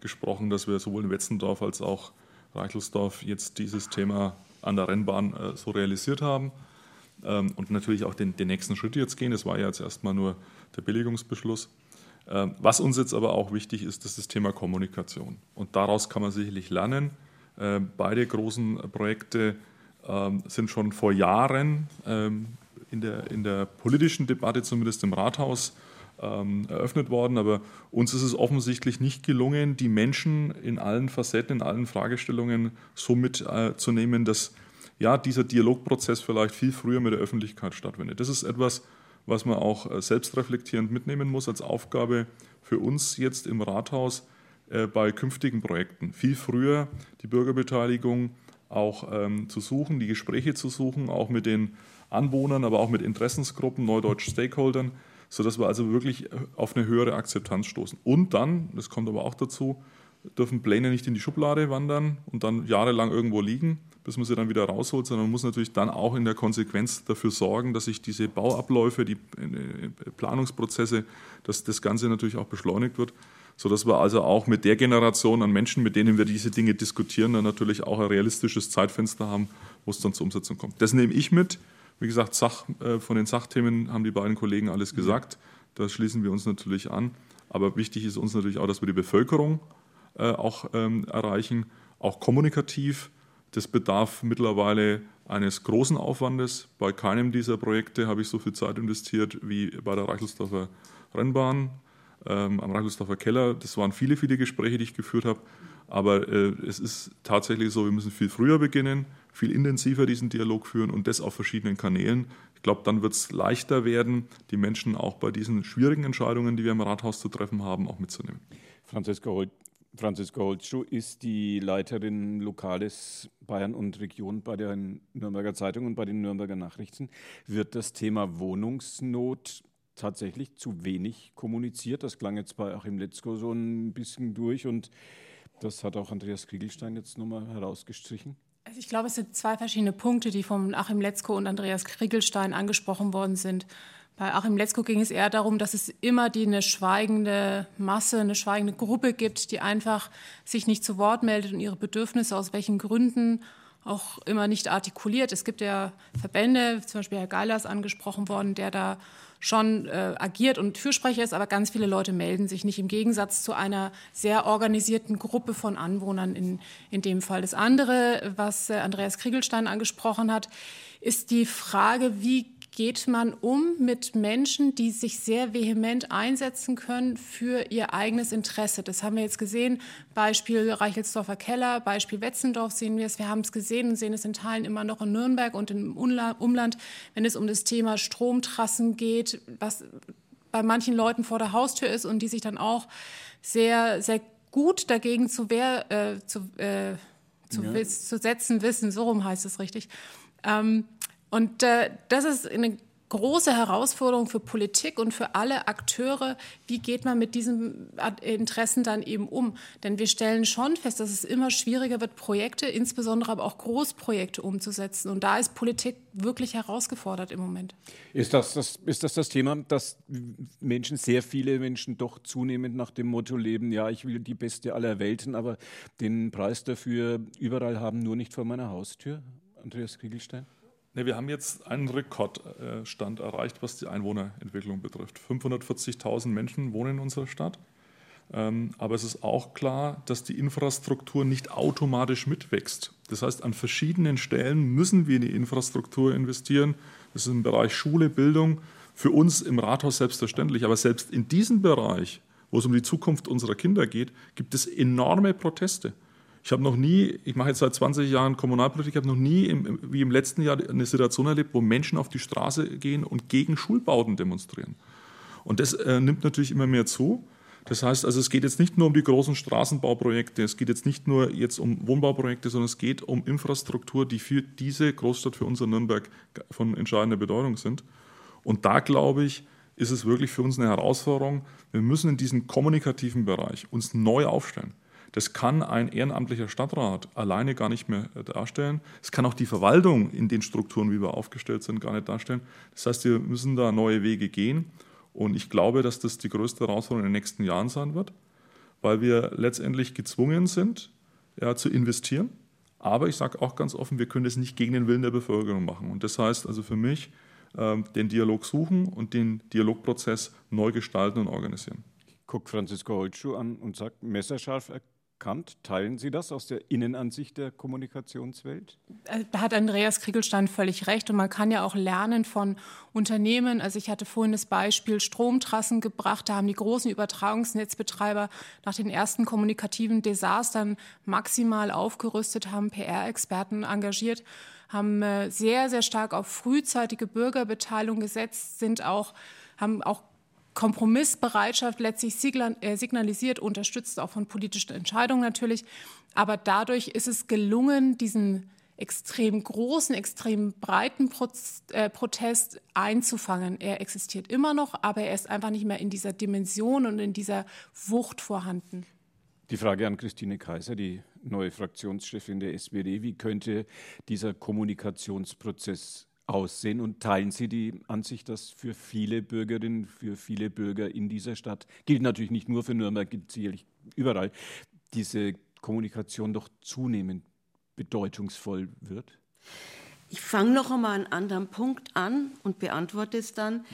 gesprochen, dass wir sowohl in Wetzendorf als auch Reichelsdorf jetzt dieses Thema an der Rennbahn äh, so realisiert haben ähm, und natürlich auch den, den, nächsten Schritt jetzt gehen. Das war ja jetzt erstmal nur der Billigungsbeschluss. Ähm, was uns jetzt aber auch wichtig ist, ist das Thema Kommunikation. Und daraus kann man sicherlich lernen. Äh, beide großen Projekte ähm, sind schon vor Jahren ähm, in der, in der politischen Debatte, zumindest im Rathaus, ähm, eröffnet worden. Aber uns ist es offensichtlich nicht gelungen, die Menschen in allen Facetten, in allen Fragestellungen so mitzunehmen, äh, dass ja, dieser Dialogprozess vielleicht viel früher mit der Öffentlichkeit stattfindet. Das ist etwas, was man auch äh, selbstreflektierend mitnehmen muss als Aufgabe für uns jetzt im Rathaus äh, bei künftigen Projekten. Viel früher die Bürgerbeteiligung auch ähm, zu suchen, die Gespräche zu suchen, auch mit den Anwohnern, aber auch mit Interessensgruppen, Neudeutsch Stakeholdern, sodass wir also wirklich äh, auf eine höhere Akzeptanz stoßen. Und dann, das kommt aber auch dazu, dürfen Pläne nicht in die Schublade wandern und dann jahrelang irgendwo liegen, bis man sie dann wieder rausholt, sondern man muss natürlich dann auch in der Konsequenz dafür sorgen, dass sich diese Bauabläufe, die äh, Planungsprozesse, dass das Ganze natürlich auch beschleunigt wird, sodass wir also auch mit der Generation an Menschen, mit denen wir diese Dinge diskutieren, dann natürlich auch ein realistisches Zeitfenster haben, wo es dann zur Umsetzung kommt. Das nehme ich mit. Wie gesagt, Sach, äh, von den Sachthemen haben die beiden Kollegen alles gesagt. Da schließen wir uns natürlich an. Aber wichtig ist uns natürlich auch, dass wir die Bevölkerung äh, auch ähm, erreichen, auch kommunikativ. Das bedarf mittlerweile eines großen Aufwandes. Bei keinem dieser Projekte habe ich so viel Zeit investiert wie bei der Reichelsdorfer Rennbahn, ähm, am Reichelsdorfer Keller. Das waren viele, viele Gespräche, die ich geführt habe. Aber äh, es ist tatsächlich so, wir müssen viel früher beginnen, viel intensiver diesen Dialog führen und das auf verschiedenen Kanälen. Ich glaube, dann wird es leichter werden, die Menschen auch bei diesen schwierigen Entscheidungen, die wir im Rathaus zu treffen haben, auch mitzunehmen. Franziska Holt, Franziska Holtschuh ist die Leiterin Lokales Bayern und Region bei der Nürnberger Zeitung und bei den Nürnberger Nachrichten. Wird das Thema Wohnungsnot tatsächlich zu wenig kommuniziert? Das klang jetzt bei Achim Letzko so ein bisschen durch und das hat auch Andreas Kriegelstein jetzt nochmal herausgestrichen. Also ich glaube, es sind zwei verschiedene Punkte, die von Achim Letzko und Andreas Kriegelstein angesprochen worden sind. Bei Achim Letzko ging es eher darum, dass es immer die eine schweigende Masse, eine schweigende Gruppe gibt, die einfach sich nicht zu Wort meldet und ihre Bedürfnisse aus welchen Gründen auch immer nicht artikuliert. Es gibt ja Verbände, zum Beispiel Herr Geilers angesprochen worden, der da schon äh, agiert und Fürsprecher ist, aber ganz viele Leute melden sich nicht im Gegensatz zu einer sehr organisierten Gruppe von Anwohnern in, in dem Fall. Das andere, was äh, Andreas Kriegelstein angesprochen hat, ist die Frage, wie geht man um mit Menschen, die sich sehr vehement einsetzen können für ihr eigenes Interesse. Das haben wir jetzt gesehen. Beispiel Reichelsdorfer Keller, Beispiel Wetzendorf sehen wir es. Wir haben es gesehen und sehen es in Teilen immer noch in Nürnberg und im Umland, wenn es um das Thema Stromtrassen geht, was bei manchen Leuten vor der Haustür ist und die sich dann auch sehr, sehr gut dagegen zu, wehr, äh, zu, äh, zu, ja. zu, setzen wissen. So rum heißt es richtig. Ähm, und äh, das ist eine große Herausforderung für Politik und für alle Akteure. Wie geht man mit diesen Interessen dann eben um? Denn wir stellen schon fest, dass es immer schwieriger wird, Projekte, insbesondere aber auch Großprojekte umzusetzen. Und da ist Politik wirklich herausgefordert im Moment. Ist das das, ist das, das Thema, dass Menschen, sehr viele Menschen doch zunehmend nach dem Motto leben, ja, ich will die beste aller Welten, aber den Preis dafür überall haben, nur nicht vor meiner Haustür? Andreas Kriegelstein? Ne, wir haben jetzt einen Rekordstand erreicht, was die Einwohnerentwicklung betrifft. 540.000 Menschen wohnen in unserer Stadt. Ähm, aber es ist auch klar, dass die Infrastruktur nicht automatisch mitwächst. Das heißt, an verschiedenen Stellen müssen wir in die Infrastruktur investieren. Das ist im Bereich Schule, Bildung, für uns im Rathaus selbstverständlich. Aber selbst in diesem Bereich, wo es um die Zukunft unserer Kinder geht, gibt es enorme Proteste. Ich habe noch nie, ich mache jetzt seit 20 Jahren Kommunalpolitik, ich habe noch nie im, wie im letzten Jahr eine Situation erlebt, wo Menschen auf die Straße gehen und gegen Schulbauten demonstrieren. Und das äh, nimmt natürlich immer mehr zu. Das heißt also, es geht jetzt nicht nur um die großen Straßenbauprojekte, es geht jetzt nicht nur jetzt um Wohnbauprojekte, sondern es geht um Infrastruktur, die für diese Großstadt, für unser Nürnberg von entscheidender Bedeutung sind. Und da glaube ich, ist es wirklich für uns eine Herausforderung. Wir müssen in diesem kommunikativen Bereich uns neu aufstellen. Das kann ein ehrenamtlicher Stadtrat alleine gar nicht mehr darstellen. Es kann auch die Verwaltung in den Strukturen, wie wir aufgestellt sind, gar nicht darstellen. Das heißt, wir müssen da neue Wege gehen. Und ich glaube, dass das die größte Herausforderung in den nächsten Jahren sein wird, weil wir letztendlich gezwungen sind, ja, zu investieren. Aber ich sage auch ganz offen, wir können das nicht gegen den Willen der Bevölkerung machen. Und das heißt also für mich, äh, den Dialog suchen und den Dialogprozess neu gestalten und organisieren. Guckt Franzisko Holtschuh an und sagt, messerscharf Kant, teilen Sie das aus der Innenansicht der Kommunikationswelt? Äh, da hat Andreas Kriegelstein völlig recht. Und man kann ja auch lernen von Unternehmen. Also ich hatte vorhin das Beispiel Stromtrassen gebracht. Da haben die großen Übertragungsnetzbetreiber nach den ersten kommunikativen Desastern maximal aufgerüstet, haben PR-Experten engagiert, haben äh, sehr, sehr stark auf frühzeitige Bürgerbeteiligung gesetzt, sind auch haben auch Kompromissbereitschaft letztlich äh, signalisiert, unterstützt auch von politischen Entscheidungen natürlich. Aber dadurch ist es gelungen, diesen extrem großen, extrem breiten äh, Protest einzufangen. Er existiert immer noch, aber er ist einfach nicht mehr in dieser Dimension und in dieser Wucht vorhanden. Die Frage an Christine Kaiser, die neue Fraktionschefin der SPD. Wie könnte dieser Kommunikationsprozess aussehen und teilen Sie die Ansicht, dass für viele Bürgerinnen, für viele Bürger in dieser Stadt, gilt natürlich nicht nur für Nürnberg, gilt sicherlich überall, diese Kommunikation doch zunehmend bedeutungsvoll wird? Ich fange noch einmal einen anderen Punkt an und beantworte es dann.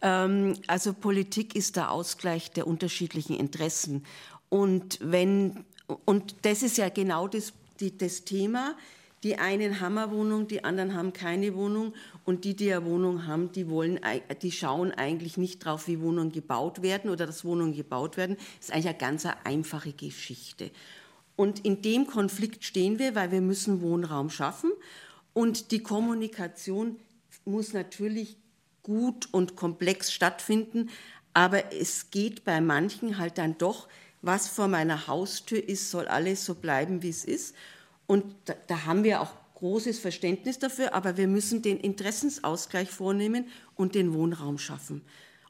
Ähm, also Politik ist der Ausgleich der unterschiedlichen Interessen. Und wenn und das ist ja genau das, die, das Thema. Die einen haben eine Wohnung, die anderen haben keine Wohnung und die, die eine Wohnung haben, die, wollen, die schauen eigentlich nicht drauf, wie Wohnungen gebaut werden oder dass Wohnungen gebaut werden. Das ist eigentlich eine ganz einfache Geschichte. Und in dem Konflikt stehen wir, weil wir müssen Wohnraum schaffen. Und die Kommunikation muss natürlich gut und komplex stattfinden. Aber es geht bei manchen halt dann doch, was vor meiner Haustür ist, soll alles so bleiben, wie es ist. Und da, da haben wir auch großes Verständnis dafür, aber wir müssen den Interessensausgleich vornehmen und den Wohnraum schaffen.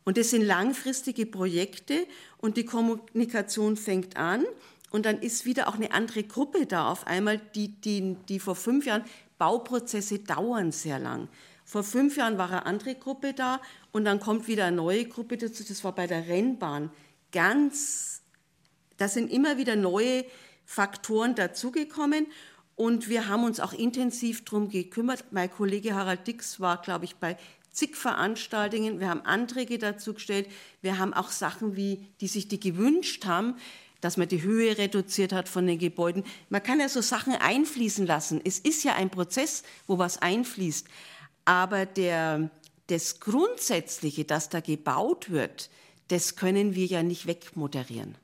Und das sind langfristige Projekte und die Kommunikation fängt an und dann ist wieder auch eine andere Gruppe da auf einmal, die, die, die vor fünf Jahren, Bauprozesse dauern sehr lang. Vor fünf Jahren war eine andere Gruppe da und dann kommt wieder eine neue Gruppe dazu. Das war bei der Rennbahn ganz, da sind immer wieder neue Faktoren dazugekommen und wir haben uns auch intensiv darum gekümmert. Mein Kollege Harald Dix war, glaube ich, bei zig Veranstaltungen. Wir haben Anträge dazu gestellt. Wir haben auch Sachen, wie, die sich die gewünscht haben, dass man die Höhe reduziert hat von den Gebäuden. Man kann ja so Sachen einfließen lassen. Es ist ja ein Prozess, wo was einfließt. Aber der, das Grundsätzliche, dass da gebaut wird, das können wir ja nicht wegmoderieren.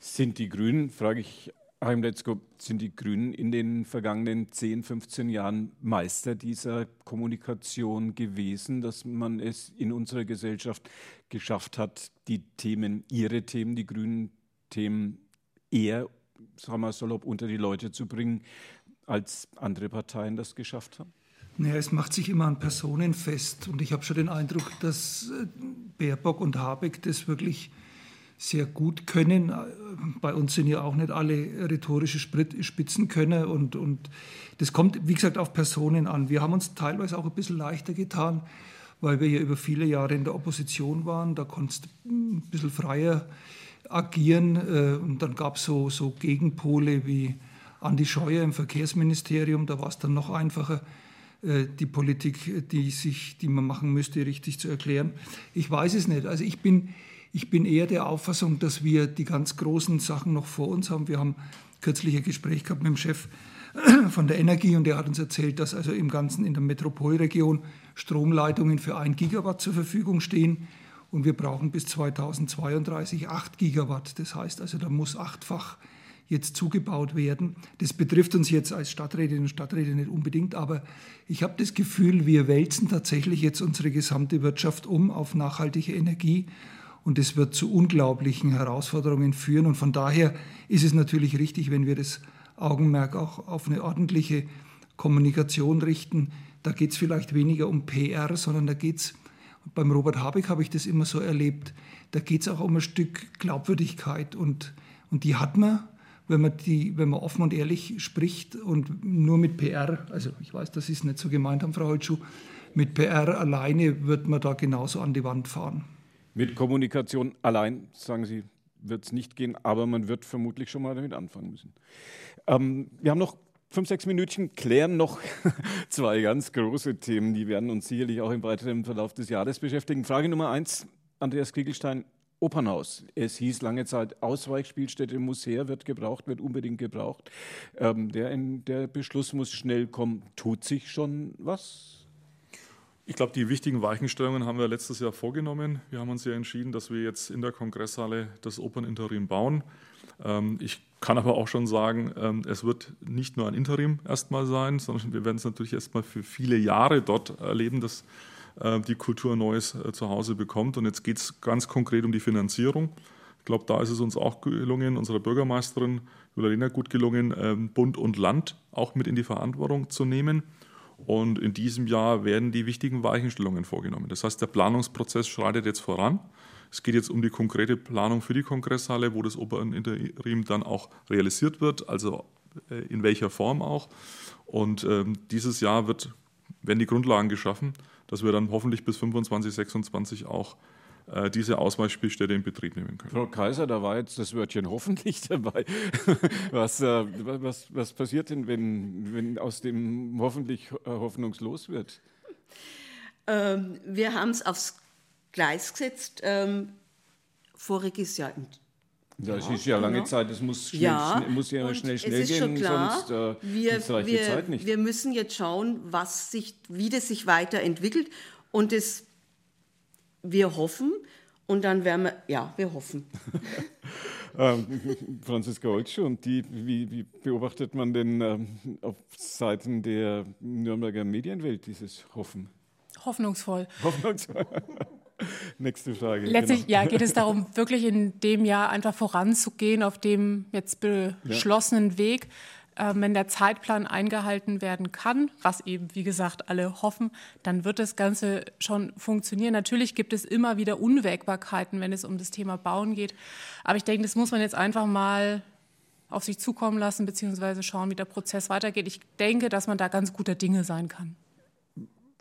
Sind die Grünen, frage ich Heim Letzko, sind die Grünen in den vergangenen 10, 15 Jahren Meister dieser Kommunikation gewesen, dass man es in unserer Gesellschaft geschafft hat, die Themen, ihre Themen, die grünen Themen eher, sagen wir salopp, unter die Leute zu bringen, als andere Parteien das geschafft haben? Naja, es macht sich immer an Personen fest. Und ich habe schon den Eindruck, dass äh, Baerbock und Habeck das wirklich sehr gut können. Bei uns sind ja auch nicht alle rhetorische Spitzenkönner und, und das kommt, wie gesagt, auf Personen an. Wir haben uns teilweise auch ein bisschen leichter getan, weil wir ja über viele Jahre in der Opposition waren. Da konntest du ein bisschen freier agieren äh, und dann gab es so, so Gegenpole wie Andi Scheuer im Verkehrsministerium. Da war es dann noch einfacher äh, die Politik, die, sich, die man machen müsste, richtig zu erklären. Ich weiß es nicht. Also ich bin, ich bin eher der Auffassung, dass wir die ganz großen Sachen noch vor uns haben. Wir haben kürzlich ein Gespräch gehabt mit dem Chef von der Energie und der hat uns erzählt, dass also im Ganzen in der Metropolregion Stromleitungen für ein Gigawatt zur Verfügung stehen und wir brauchen bis 2032 acht Gigawatt. Das heißt also, da muss achtfach jetzt zugebaut werden. Das betrifft uns jetzt als Stadträtinnen und Stadträte nicht unbedingt, aber ich habe das Gefühl, wir wälzen tatsächlich jetzt unsere gesamte Wirtschaft um auf nachhaltige Energie und es wird zu unglaublichen Herausforderungen führen. Und von daher ist es natürlich richtig, wenn wir das Augenmerk auch auf eine ordentliche Kommunikation richten. Da geht es vielleicht weniger um PR, sondern da geht es, beim Robert Habeck habe ich das immer so erlebt, da geht es auch um ein Stück Glaubwürdigkeit und, und die hat man, wenn man, die, wenn man offen und ehrlich spricht und nur mit PR, also ich weiß, das ist nicht so gemeint haben, Frau Holtschuh, mit PR alleine wird man da genauso an die Wand fahren. Mit Kommunikation allein, sagen Sie, wird es nicht gehen, aber man wird vermutlich schon mal damit anfangen müssen. Ähm, wir haben noch fünf, sechs Minütchen, klären noch zwei ganz große Themen, die werden uns sicherlich auch im weiteren Verlauf des Jahres beschäftigen. Frage Nummer eins, Andreas Kriegelstein, Opernhaus. Es hieß lange Zeit, Ausweichspielstätte muss her, wird gebraucht, wird unbedingt gebraucht. Ähm, der, der Beschluss muss schnell kommen. Tut sich schon was? Ich glaube, die wichtigen Weichenstellungen haben wir letztes Jahr vorgenommen. Wir haben uns ja entschieden, dass wir jetzt in der Kongresshalle das Operninterim bauen. Ähm, ich kann aber auch schon sagen, ähm, es wird nicht nur ein Interim erstmal sein, sondern wir werden es natürlich erstmal für viele Jahre dort erleben, dass äh, die Kultur neues äh, Zuhause bekommt. Und jetzt geht es ganz konkret um die Finanzierung. Ich glaube, da ist es uns auch gelungen, unserer Bürgermeisterin Julia gut gelungen, ähm, Bund und Land auch mit in die Verantwortung zu nehmen. Und in diesem Jahr werden die wichtigen Weichenstellungen vorgenommen. Das heißt, der Planungsprozess schreitet jetzt voran. Es geht jetzt um die konkrete Planung für die Kongresshalle, wo das Operninterim dann auch realisiert wird, also äh, in welcher Form auch. Und ähm, dieses Jahr wird, werden die Grundlagen geschaffen, dass wir dann hoffentlich bis 25, 26 auch diese Ausweichspielstätte in Betrieb nehmen können. Frau Kaiser, da war jetzt das Wörtchen hoffentlich dabei. Was, äh, was, was passiert denn, wenn, wenn aus dem hoffentlich äh, hoffnungslos wird? Ähm, wir haben es aufs Gleis gesetzt. Ähm, voriges Jahr das ja, ist ja lange genau. Zeit, es muss, schnell, ja, schnell, muss ja schnell, schnell es ist gehen, schon klar, sonst, äh, wir, reicht wir, die Zeit nicht. Wir müssen jetzt schauen, was sich, wie das sich weiterentwickelt. Und das wir hoffen und dann werden wir, ja, wir hoffen. ähm, Franziska Olschuh, und die, wie, wie, beobachtet man denn ähm, auf Seiten der Nürnberger Medienwelt dieses Hoffen? Hoffnungsvoll. Hoffnungsvoll. Nächste Frage. Letztlich genau. ja, geht es darum, wirklich in dem Jahr einfach voranzugehen auf dem jetzt beschlossenen ja. Weg. Äh, wenn der Zeitplan eingehalten werden kann, was eben, wie gesagt, alle hoffen, dann wird das Ganze schon funktionieren. Natürlich gibt es immer wieder Unwägbarkeiten, wenn es um das Thema Bauen geht. Aber ich denke, das muss man jetzt einfach mal auf sich zukommen lassen, beziehungsweise schauen, wie der Prozess weitergeht. Ich denke, dass man da ganz guter Dinge sein kann.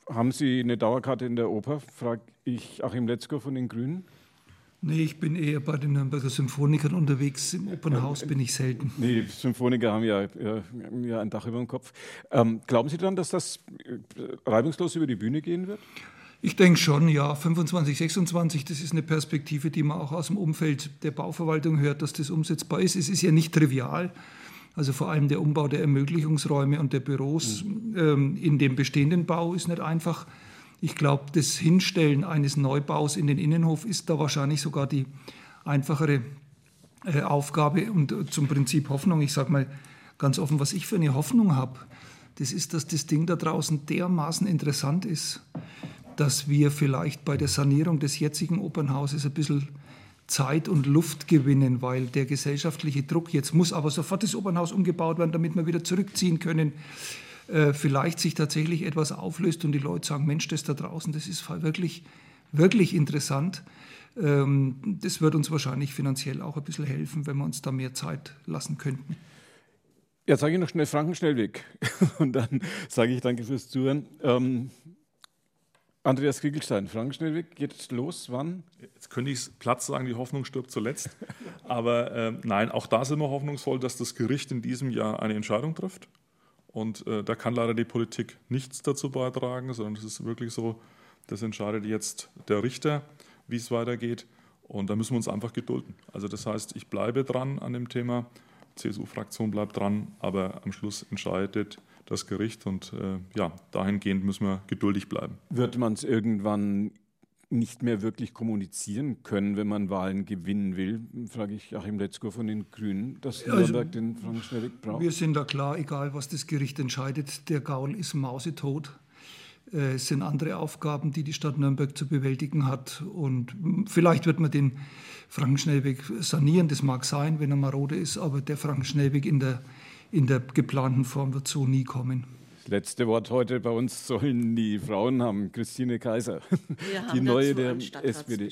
Haben Sie eine Dauerkarte in der Oper? frage ich Achim Letzko von den Grünen. Nee, ich bin eher bei den Nürnberger Symphonikern unterwegs. Im Opernhaus bin ich selten. Nee, die Symphoniker haben ja, ja, ja ein Dach über dem Kopf. Ähm, glauben Sie dann, dass das äh, reibungslos über die Bühne gehen wird? Ich denke schon, ja. 25, 26, das ist eine Perspektive, die man auch aus dem Umfeld der Bauverwaltung hört, dass das umsetzbar ist. Es ist ja nicht trivial. Also vor allem der Umbau der Ermöglichungsräume und der Büros mhm. ähm, in dem bestehenden Bau ist nicht einfach. Ich glaube, das Hinstellen eines Neubaus in den Innenhof ist da wahrscheinlich sogar die einfachere äh, Aufgabe und äh, zum Prinzip Hoffnung. Ich sage mal ganz offen, was ich für eine Hoffnung habe, das ist, dass das Ding da draußen dermaßen interessant ist, dass wir vielleicht bei der Sanierung des jetzigen Opernhauses ein bisschen Zeit und Luft gewinnen, weil der gesellschaftliche Druck, jetzt muss aber sofort das Opernhaus umgebaut werden, damit wir wieder zurückziehen können, äh, vielleicht sich tatsächlich etwas auflöst und die Leute sagen, Mensch, das da draußen, das ist wirklich, wirklich interessant. Ähm, das wird uns wahrscheinlich finanziell auch ein bisschen helfen, wenn wir uns da mehr Zeit lassen könnten. Jetzt sage ich noch schnell Frankenschnellweg und dann sage ich danke fürs Zuhören. Ähm, Andreas Kriegelstein, Frankenschnellweg geht los, wann? Jetzt könnte ich Platz sagen, die Hoffnung stirbt zuletzt. Aber äh, nein, auch da sind wir hoffnungsvoll, dass das Gericht in diesem Jahr eine Entscheidung trifft. Und äh, da kann leider die Politik nichts dazu beitragen, sondern es ist wirklich so, das entscheidet jetzt der Richter, wie es weitergeht. Und da müssen wir uns einfach gedulden. Also das heißt, ich bleibe dran an dem Thema, CSU-Fraktion bleibt dran, aber am Schluss entscheidet das Gericht und äh, ja, dahingehend müssen wir geduldig bleiben. Wird man es irgendwann nicht mehr wirklich kommunizieren können, wenn man Wahlen gewinnen will, frage ich Achim Letzko von den Grünen, dass Nürnberg also, den Frank Schnellig braucht. Wir sind da klar, egal was das Gericht entscheidet, der Gaul ist mausetot. Äh, es sind andere Aufgaben, die die Stadt Nürnberg zu bewältigen hat. Und vielleicht wird man den Frankenschnellweg sanieren, das mag sein, wenn er marode ist, aber der Frankenschnellweg in der, in der geplanten Form wird so nie kommen letzte Wort heute bei uns sollen die Frauen haben. Christine Kaiser, die neue der SPD.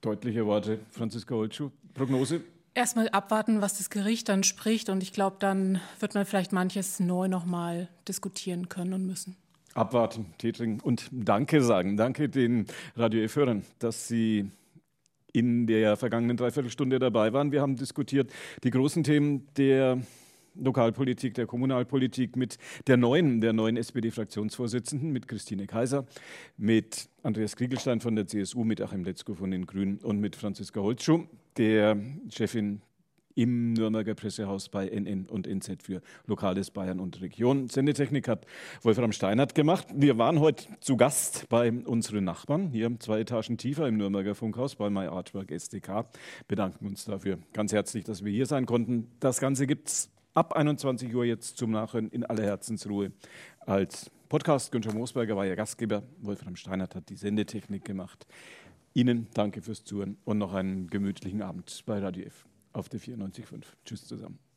Deutliche Worte, Franziska Holtschuh. Prognose? Erstmal abwarten, was das Gericht dann spricht. Und ich glaube, dann wird man vielleicht manches neu nochmal diskutieren können und müssen. Abwarten, Tee trinken und Danke sagen. Danke den Radio F-Hörern, dass Sie in der vergangenen Dreiviertelstunde dabei waren. Wir haben diskutiert die großen Themen der Lokalpolitik, der Kommunalpolitik mit der neuen, der neuen SPD-Fraktionsvorsitzenden, mit Christine Kaiser, mit Andreas Kriegelstein von der CSU, mit Achim Letzko von den Grünen und mit Franziska Holzschuh, der Chefin im Nürnberger Pressehaus bei NN und NZ für Lokales Bayern und Region. Sendetechnik hat Wolfram Steinert gemacht. Wir waren heute zu Gast bei unseren Nachbarn, hier zwei Etagen tiefer im Nürnberger Funkhaus bei My Artwork SDK. Bedanken uns dafür ganz herzlich, dass wir hier sein konnten. Das Ganze gibt es ab 21 Uhr jetzt zum Nachhören in aller Herzensruhe als Podcast. Günther Moosberger war ja Gastgeber. Wolfram Steinert hat die Sendetechnik gemacht. Ihnen danke fürs Zuhören und noch einen gemütlichen Abend bei Radio F auf der 94.5. Tschüss zusammen.